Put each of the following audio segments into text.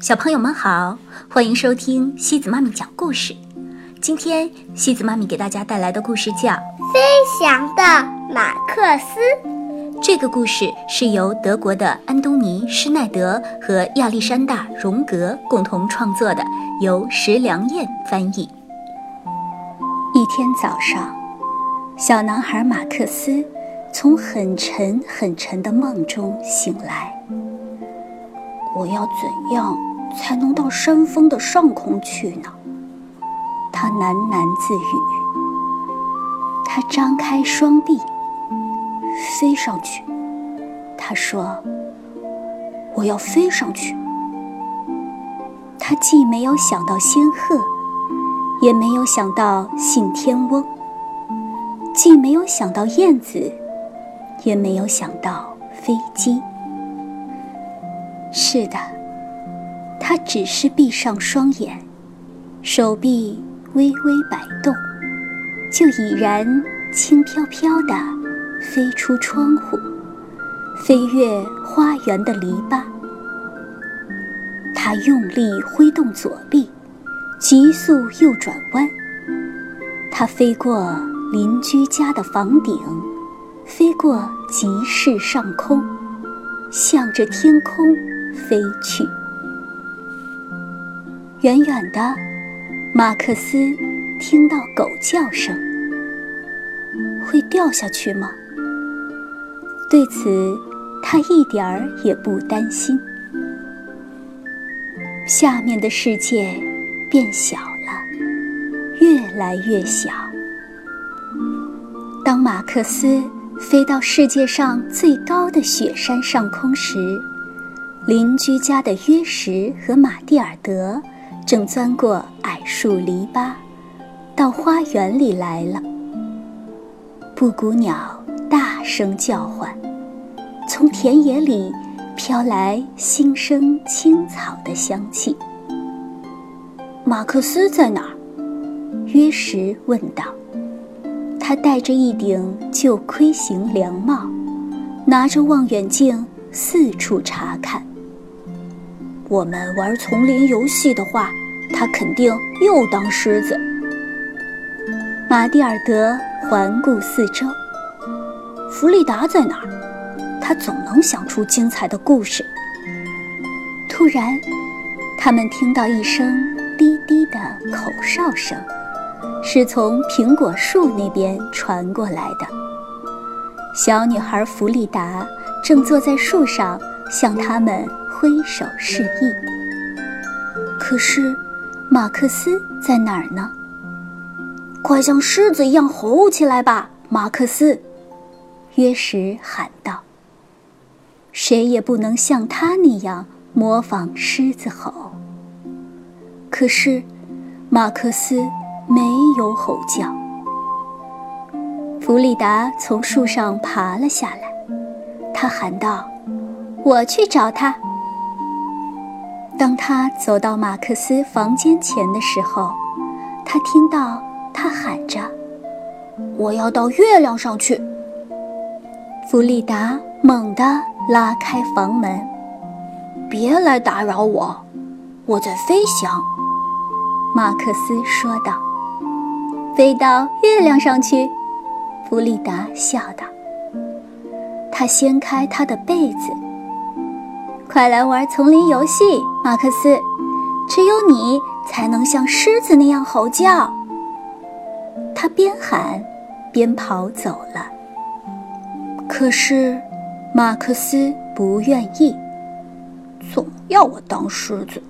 小朋友们好，欢迎收听西子妈咪讲故事。今天西子妈咪给大家带来的故事叫《飞翔的马克思》。这个故事是由德国的安东尼·施耐德和亚历山大·荣格共同创作的，由石良燕翻译。一天早上，小男孩马克思从很沉很沉的梦中醒来。我要怎样？才能到山峰的上空去呢？他喃喃自语。他张开双臂，飞上去。他说：“我要飞上去。”他既没有想到仙鹤，也没有想到信天翁，既没有想到燕子，也没有想到飞机。是的。他只是闭上双眼，手臂微微摆动，就已然轻飘飘地飞出窗户，飞越花园的篱笆。他用力挥动左臂，急速右转弯。他飞过邻居家的房顶，飞过集市上空，向着天空飞去。远远的，马克思听到狗叫声。会掉下去吗？对此，他一点儿也不担心。下面的世界变小了，越来越小。当马克思飞到世界上最高的雪山上空时，邻居家的约什和马蒂尔德。正钻过矮树篱笆，到花园里来了。布谷鸟大声叫唤，从田野里飘来新生青草的香气。马克思在哪儿？约什问道。他戴着一顶旧盔形凉帽，拿着望远镜四处查看。我们玩丛林游戏的话，他肯定又当狮子。马蒂尔德环顾四周，弗利达在哪儿？他总能想出精彩的故事。突然，他们听到一声低低的口哨声，是从苹果树那边传过来的。小女孩弗利达正坐在树上，向他们。挥手示意。可是，马克思在哪儿呢？快像狮子一样吼起来吧，马克思！约什喊道。谁也不能像他那样模仿狮子吼。可是，马克思没有吼叫。弗里达从树上爬了下来，他喊道：“我去找他。”当他走到马克思房间前的时候，他听到他喊着：“我要到月亮上去。”弗里达猛地拉开房门：“别来打扰我，我在飞翔。”马克思说道。“飞到月亮上去？”弗里达笑道。他掀开他的被子。快来玩丛林游戏，马克思！只有你才能像狮子那样吼叫。他边喊边跑走了。可是，马克思不愿意，总要我当狮子。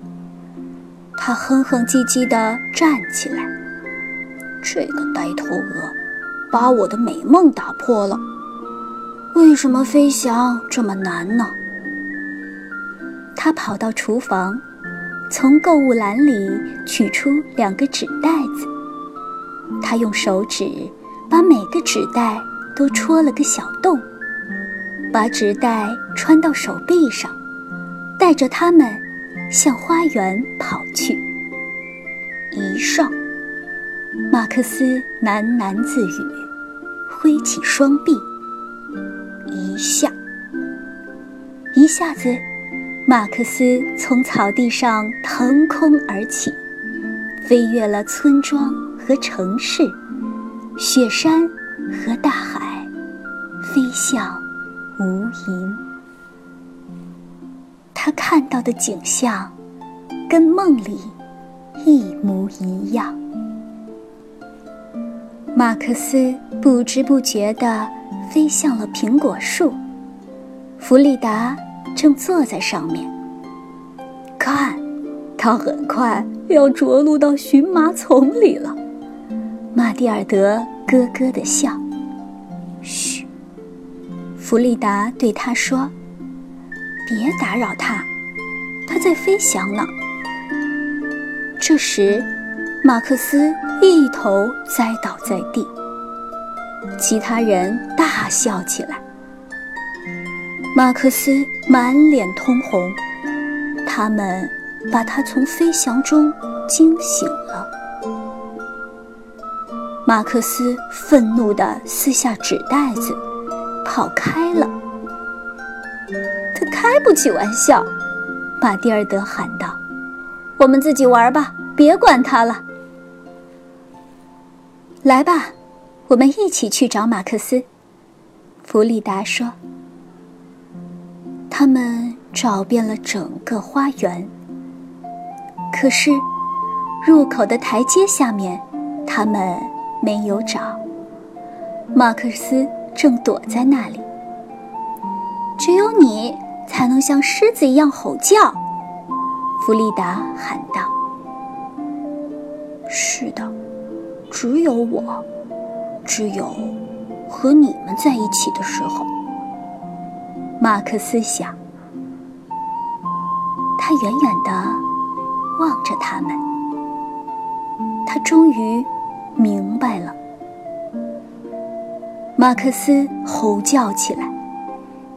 他哼哼唧唧地站起来。这个呆头鹅，把我的美梦打破了。为什么飞翔这么难呢？他跑到厨房，从购物篮里取出两个纸袋子。他用手指把每个纸袋都戳了个小洞，把纸袋穿到手臂上，带着它们向花园跑去。一上，马克思喃喃自语，挥起双臂。一下，一下子。马克思从草地上腾空而起，飞越了村庄和城市，雪山和大海，飞向无垠。他看到的景象，跟梦里一模一样。马克思不知不觉地飞向了苹果树，弗里达。正坐在上面，看，他很快要着陆到荨麻丛里了。马蒂尔德咯咯的笑。嘘，弗利达对他说：“别打扰他，他在飞翔呢。”这时，马克思一头栽倒在地，其他人大笑起来。马克思满脸通红，他们把他从飞翔中惊醒了。马克思愤怒地撕下纸袋子，跑开了。他开不起玩笑，马蒂尔德喊道：“我们自己玩吧，别管他了。”来吧，我们一起去找马克思。”弗里达说。他们找遍了整个花园，可是入口的台阶下面，他们没有找。马克思正躲在那里。只有你才能像狮子一样吼叫，弗利达喊道：“是的，只有我，只有和你们在一起的时候。”马克思想，他远远地望着他们，他终于明白了。马克思吼叫起来，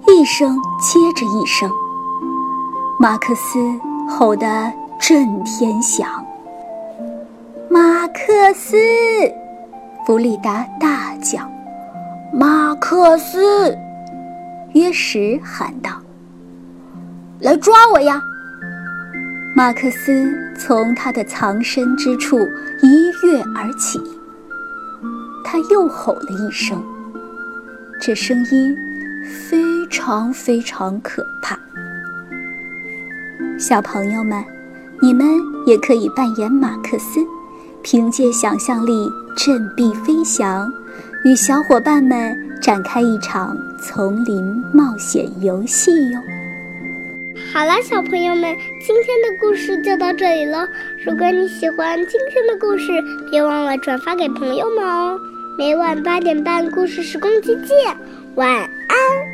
一声接着一声。马克思吼得震天响。马克思，弗里达大叫：“马克思！”约什喊道：“来抓我呀！”马克思从他的藏身之处一跃而起，他又吼了一声，这声音非常非常可怕。小朋友们，你们也可以扮演马克思，凭借想象力振臂飞翔，与小伙伴们。展开一场丛林冒险游戏哟！好了，小朋友们，今天的故事就到这里了。如果你喜欢今天的故事，别忘了转发给朋友们哦。每晚八点半，故事时光机见，晚安。